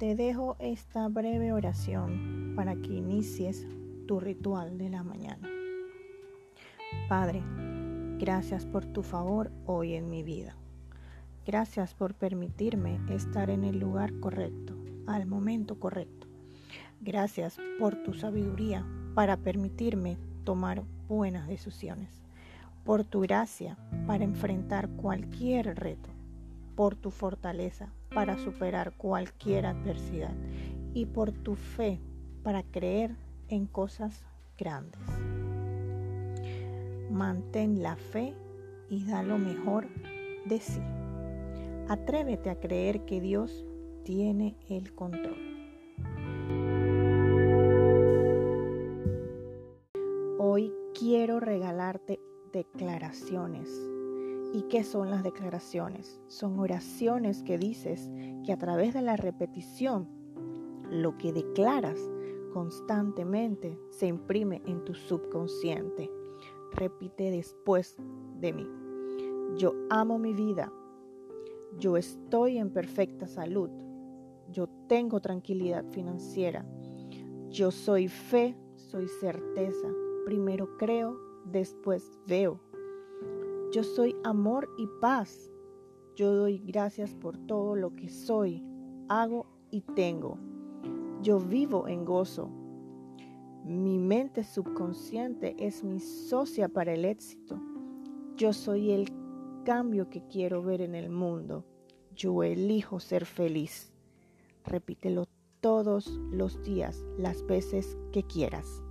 te dejo esta breve oración para que inicies tu ritual de la mañana. Padre, gracias por tu favor hoy en mi vida. Gracias por permitirme estar en el lugar correcto, al momento correcto. Gracias por tu sabiduría para permitirme tomar buenas decisiones. Por tu gracia para enfrentar cualquier reto. Por tu fortaleza para superar cualquier adversidad. Y por tu fe para creer en cosas grandes. Mantén la fe y da lo mejor de sí. Atrévete a creer que Dios tiene el control. Hoy quiero regalarte declaraciones. ¿Y qué son las declaraciones? Son oraciones que dices que a través de la repetición, lo que declaras constantemente se imprime en tu subconsciente. Repite después de mí. Yo amo mi vida. Yo estoy en perfecta salud. Yo tengo tranquilidad financiera. Yo soy fe, soy certeza. Primero creo, después veo. Yo soy amor y paz. Yo doy gracias por todo lo que soy, hago y tengo. Yo vivo en gozo. Mi mente subconsciente es mi socia para el éxito. Yo soy el cambio que quiero ver en el mundo. Yo elijo ser feliz. Repítelo todos los días, las veces que quieras.